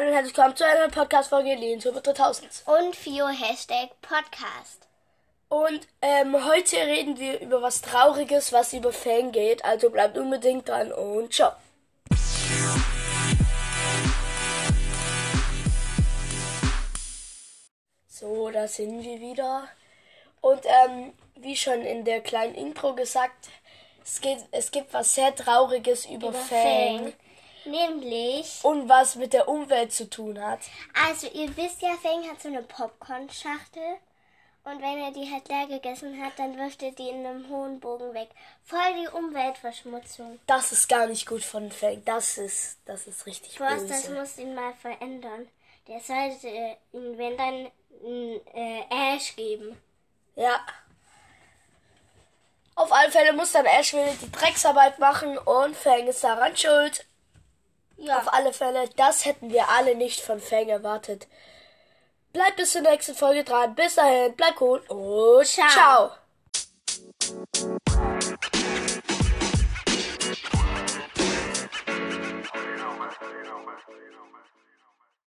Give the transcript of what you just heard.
Hallo und herzlich willkommen zu einer Podcast-Folge zur 3000. Und Fio Hashtag Podcast. Und ähm, heute reden wir über was Trauriges, was über Fang geht. Also bleibt unbedingt dran und ciao. So, da sind wir wieder. Und ähm, wie schon in der kleinen Intro gesagt, es, geht, es gibt was sehr Trauriges über, Über Fang. Fang. Nämlich, Und was mit der Umwelt zu tun hat. also ihr wisst ja, Fang hat so eine Popcorn-Schachtel. Und wenn er die halt leer gegessen hat, dann wirft er die in einem hohen Bogen weg. Voll die Umweltverschmutzung. Das ist gar nicht gut von Fang. Das ist, das ist richtig das böse. muss ihn mal verändern. Der sollte äh, ihn, wenn dann, äh, Ash geben. Ja. Auf alle Fälle muss dann Ash wieder die Drecksarbeit machen und Fang ist daran schuld. Ja. Auf alle Fälle, das hätten wir alle nicht von Fang erwartet. Bleibt bis zur nächsten Folge dran. Bis dahin, bleibt cool und Ciao. ciao.